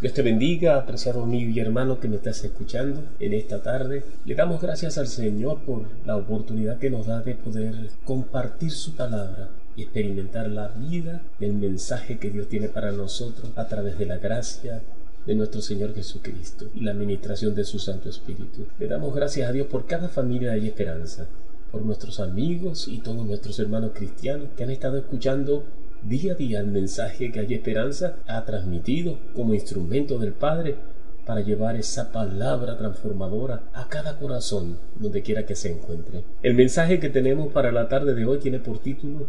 Dios te bendiga, apreciado amigo y hermano que me estás escuchando en esta tarde. Le damos gracias al Señor por la oportunidad que nos da de poder compartir su palabra y experimentar la vida del mensaje que Dios tiene para nosotros a través de la gracia de nuestro Señor Jesucristo y la administración de su Santo Espíritu. Le damos gracias a Dios por cada familia de esperanza, por nuestros amigos y todos nuestros hermanos cristianos que han estado escuchando Día a día el mensaje que hay esperanza ha transmitido como instrumento del Padre para llevar esa palabra transformadora a cada corazón donde quiera que se encuentre. El mensaje que tenemos para la tarde de hoy tiene por título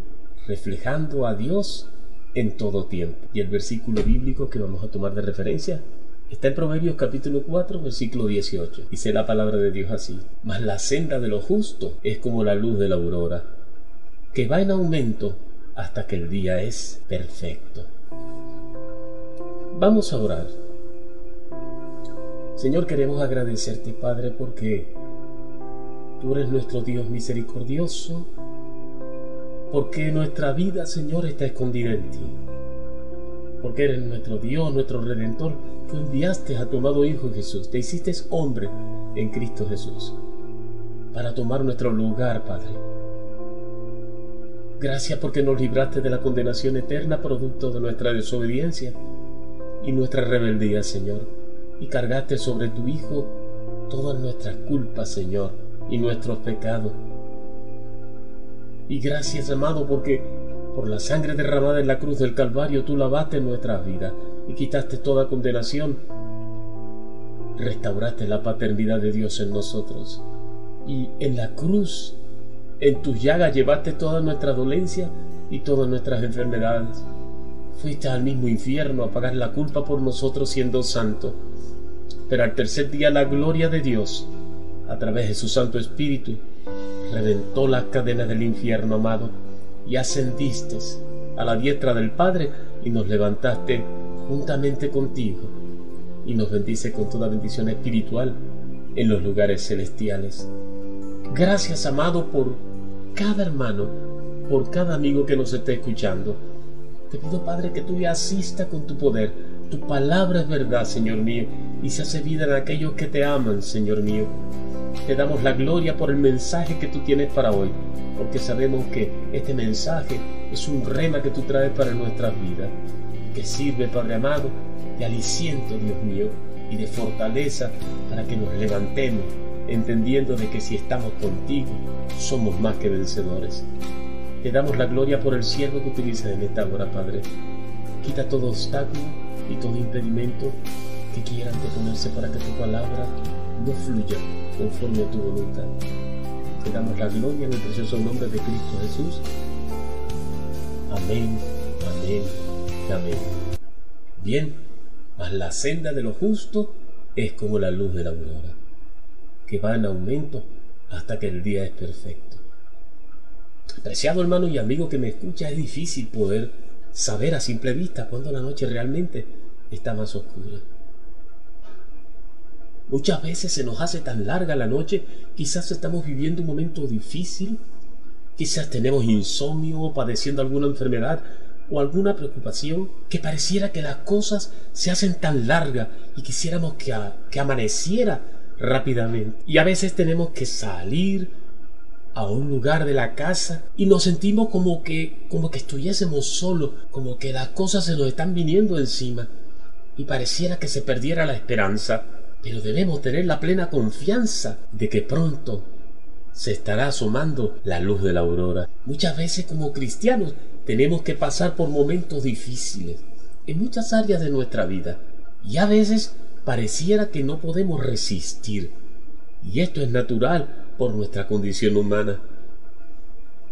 Reflejando a Dios en todo tiempo. Y el versículo bíblico que vamos a tomar de referencia está en Proverbios capítulo 4, versículo 18. Dice la palabra de Dios así, mas la senda de lo justo es como la luz de la aurora, que va en aumento hasta que el día es perfecto. Vamos a orar. Señor, queremos agradecerte, Padre, porque tú eres nuestro Dios misericordioso, porque nuestra vida, Señor, está escondida en ti, porque eres nuestro Dios, nuestro Redentor, que enviaste a tu amado Hijo Jesús, te hiciste hombre en Cristo Jesús, para tomar nuestro lugar, Padre Gracias porque nos libraste de la condenación eterna producto de nuestra desobediencia y nuestra rebeldía, Señor, y cargaste sobre tu Hijo todas nuestras culpas, Señor, y nuestros pecados. Y gracias, amado, porque por la sangre derramada en la cruz del Calvario tú lavaste nuestras vidas y quitaste toda condenación. Restauraste la paternidad de Dios en nosotros. Y en la cruz en tus llagas llevaste toda nuestra dolencia y todas nuestras enfermedades. Fuiste al mismo infierno a pagar la culpa por nosotros siendo santo. Pero al tercer día la gloria de Dios, a través de su Santo Espíritu, reventó las cadenas del infierno, amado, y ascendiste a la diestra del Padre y nos levantaste juntamente contigo y nos bendice con toda bendición espiritual en los lugares celestiales. Gracias, amado, por cada hermano, por cada amigo que nos esté escuchando. Te pido, Padre, que tú le asista con tu poder. Tu palabra es verdad, Señor mío, y se hace vida en aquellos que te aman, Señor mío. Te damos la gloria por el mensaje que tú tienes para hoy, porque sabemos que este mensaje es un rema que tú traes para nuestras vidas, que sirve, Padre amado, de aliciento, Dios mío, y de fortaleza para que nos levantemos entendiendo de que si estamos contigo, somos más que vencedores. Te damos la gloria por el siervo que utilizas en esta hora, Padre. Quita todo obstáculo y todo impedimento que quieran deponerse para que tu palabra no fluya conforme a tu voluntad. Te damos la gloria en el precioso nombre de Cristo Jesús. Amén, amén, amén. Bien, mas la senda de lo justo es como la luz de la aurora que va en aumento hasta que el día es perfecto. Apreciado hermano y amigo que me escucha, es difícil poder saber a simple vista cuando la noche realmente está más oscura. Muchas veces se nos hace tan larga la noche, quizás estamos viviendo un momento difícil, quizás tenemos insomnio, padeciendo alguna enfermedad o alguna preocupación, que pareciera que las cosas se hacen tan largas y quisiéramos que, que amaneciera rápidamente. Y a veces tenemos que salir a un lugar de la casa y nos sentimos como que como que estuviésemos solos, como que las cosas se nos están viniendo encima y pareciera que se perdiera la esperanza, pero debemos tener la plena confianza de que pronto se estará asomando la luz de la aurora. Muchas veces como cristianos tenemos que pasar por momentos difíciles en muchas áreas de nuestra vida y a veces pareciera que no podemos resistir. Y esto es natural por nuestra condición humana.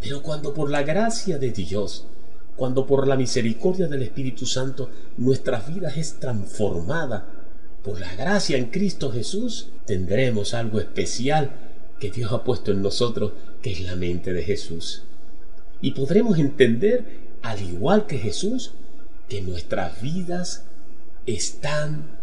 Pero cuando por la gracia de Dios, cuando por la misericordia del Espíritu Santo nuestras vidas es transformada por la gracia en Cristo Jesús, tendremos algo especial que Dios ha puesto en nosotros, que es la mente de Jesús. Y podremos entender, al igual que Jesús, que nuestras vidas están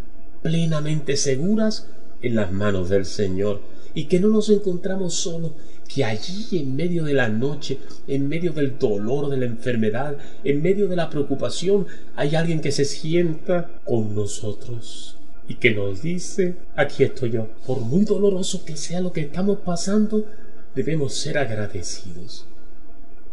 plenamente seguras en las manos del Señor y que no nos encontramos solos, que allí en medio de la noche, en medio del dolor de la enfermedad, en medio de la preocupación, hay alguien que se sienta con nosotros y que nos dice, aquí estoy yo. Por muy doloroso que sea lo que estamos pasando, debemos ser agradecidos.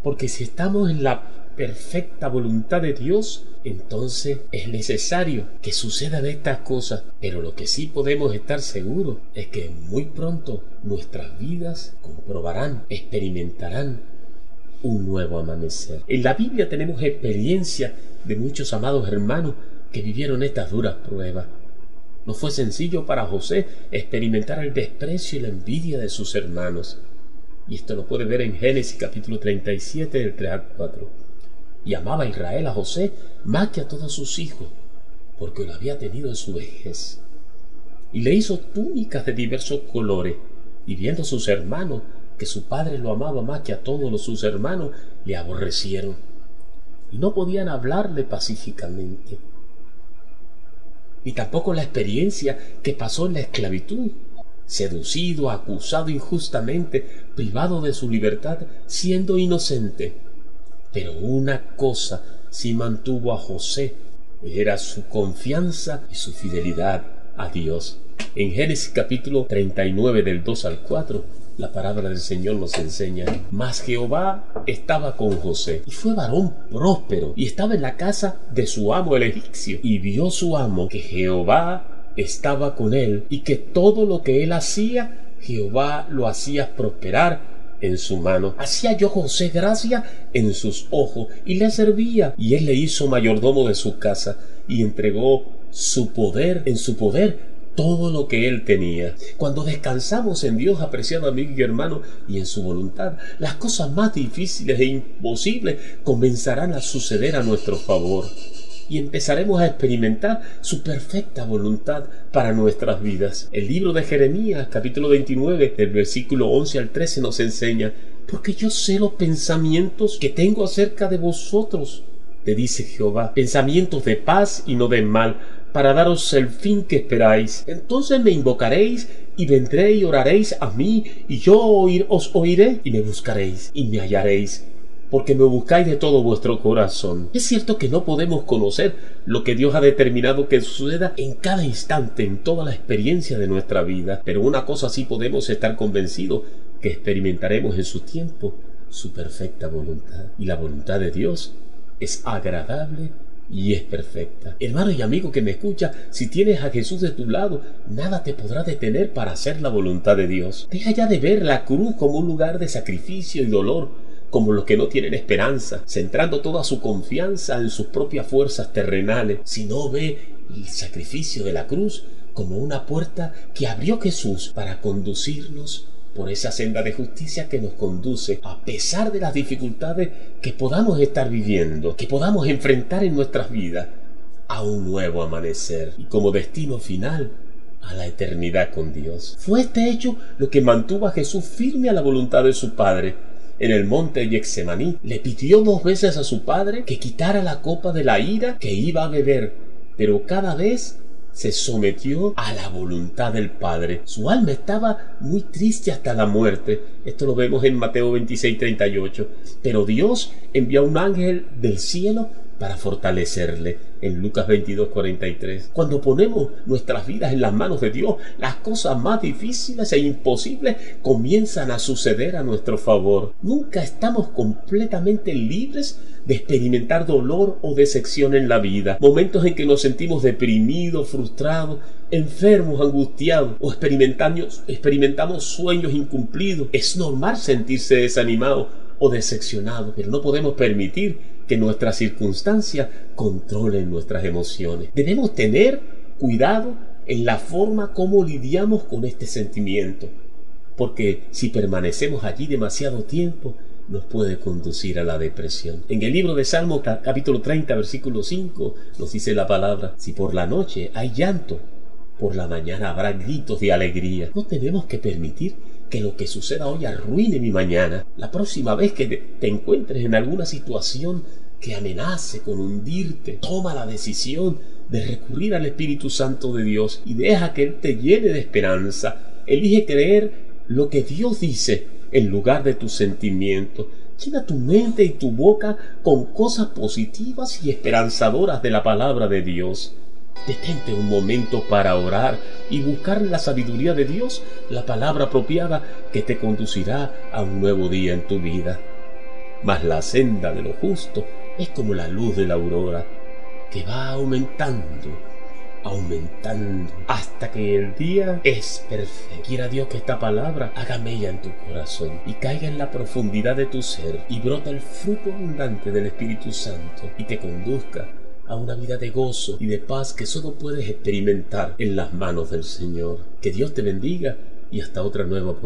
Porque si estamos en la perfecta voluntad de Dios, entonces es necesario que sucedan estas cosas. Pero lo que sí podemos estar seguros es que muy pronto nuestras vidas comprobarán, experimentarán un nuevo amanecer. En la Biblia tenemos experiencia de muchos amados hermanos que vivieron estas duras pruebas. No fue sencillo para José experimentar el desprecio y la envidia de sus hermanos. Y esto lo puede ver en Génesis capítulo 37 del 3 al 4. Y amaba a Israel a José más que a todos sus hijos, porque lo había tenido en su vejez. Y le hizo túnicas de diversos colores, y viendo sus hermanos que su padre lo amaba más que a todos los sus hermanos, le aborrecieron. Y no podían hablarle pacíficamente. Y tampoco la experiencia que pasó en la esclavitud seducido, acusado injustamente, privado de su libertad, siendo inocente. Pero una cosa sí mantuvo a José, era su confianza y su fidelidad a Dios. En Génesis capítulo 39 del 2 al 4, la palabra del Señor nos enseña, mas Jehová estaba con José y fue varón próspero y estaba en la casa de su amo el egipcio y vio su amo que Jehová estaba con él y que todo lo que él hacía, Jehová lo hacía prosperar en su mano. Hacía yo José gracia en sus ojos y le servía y él le hizo mayordomo de su casa y entregó su poder en su poder todo lo que él tenía. Cuando descansamos en Dios, apreciado amigo y hermano, y en su voluntad, las cosas más difíciles e imposibles comenzarán a suceder a nuestro favor y empezaremos a experimentar su perfecta voluntad para nuestras vidas. El libro de Jeremías, capítulo 29, del versículo 11 al 13, nos enseña, porque yo sé los pensamientos que tengo acerca de vosotros, te dice Jehová, pensamientos de paz y no de mal, para daros el fin que esperáis. Entonces me invocaréis y vendré y oraréis a mí, y yo os oiré y me buscaréis y me hallaréis porque me buscáis de todo vuestro corazón. Es cierto que no podemos conocer lo que Dios ha determinado que suceda en cada instante, en toda la experiencia de nuestra vida, pero una cosa sí podemos estar convencidos, que experimentaremos en su tiempo su perfecta voluntad. Y la voluntad de Dios es agradable y es perfecta. Hermano y amigo que me escucha, si tienes a Jesús de tu lado, nada te podrá detener para hacer la voluntad de Dios. Deja ya de ver la cruz como un lugar de sacrificio y dolor, como los que no tienen esperanza, centrando toda su confianza en sus propias fuerzas terrenales, sino ve el sacrificio de la cruz como una puerta que abrió Jesús para conducirnos por esa senda de justicia que nos conduce, a pesar de las dificultades que podamos estar viviendo, que podamos enfrentar en nuestras vidas, a un nuevo amanecer y como destino final a la eternidad con Dios. Fue este hecho lo que mantuvo a Jesús firme a la voluntad de su Padre en el monte Yexemaní, le pidió dos veces a su padre que quitara la copa de la ira que iba a beber, pero cada vez se sometió a la voluntad del Padre. Su alma estaba muy triste hasta la muerte. Esto lo vemos en Mateo 26, 38. Pero Dios envió un ángel del cielo para fortalecerle en Lucas 22, 43. Cuando ponemos nuestras vidas en las manos de Dios, las cosas más difíciles e imposibles comienzan a suceder a nuestro favor. Nunca estamos completamente libres de experimentar dolor o decepción en la vida. Momentos en que nos sentimos deprimidos, frustrados, enfermos, angustiados o experimentamos, sueños incumplidos. Es normal sentirse desanimado o decepcionado, pero no podemos permitir que nuestras circunstancias controlen nuestras emociones. Debemos tener cuidado en la forma como lidiamos con este sentimiento, porque si permanecemos allí demasiado tiempo, nos puede conducir a la depresión. En el libro de Salmo capítulo 30 versículo 5 nos dice la palabra, si por la noche hay llanto, por la mañana habrá gritos de alegría. No tenemos que permitir que lo que suceda hoy arruine mi mañana. La próxima vez que te encuentres en alguna situación que amenace con hundirte, toma la decisión de recurrir al Espíritu Santo de Dios y deja que Él te llene de esperanza. Elige creer lo que Dios dice en lugar de tus sentimientos. Llena tu mente y tu boca con cosas positivas y esperanzadoras de la palabra de Dios. Detente un momento para orar y buscar la sabiduría de Dios, la palabra apropiada que te conducirá a un nuevo día en tu vida. Mas la senda de lo justo es como la luz de la aurora, que va aumentando, aumentando, hasta que el día es perfecto. Quiera Dios que esta palabra haga mella en tu corazón y caiga en la profundidad de tu ser y brota el fruto abundante del Espíritu Santo y te conduzca a una vida de gozo y de paz que solo puedes experimentar en las manos del Señor. Que Dios te bendiga y hasta otra nueva oportunidad.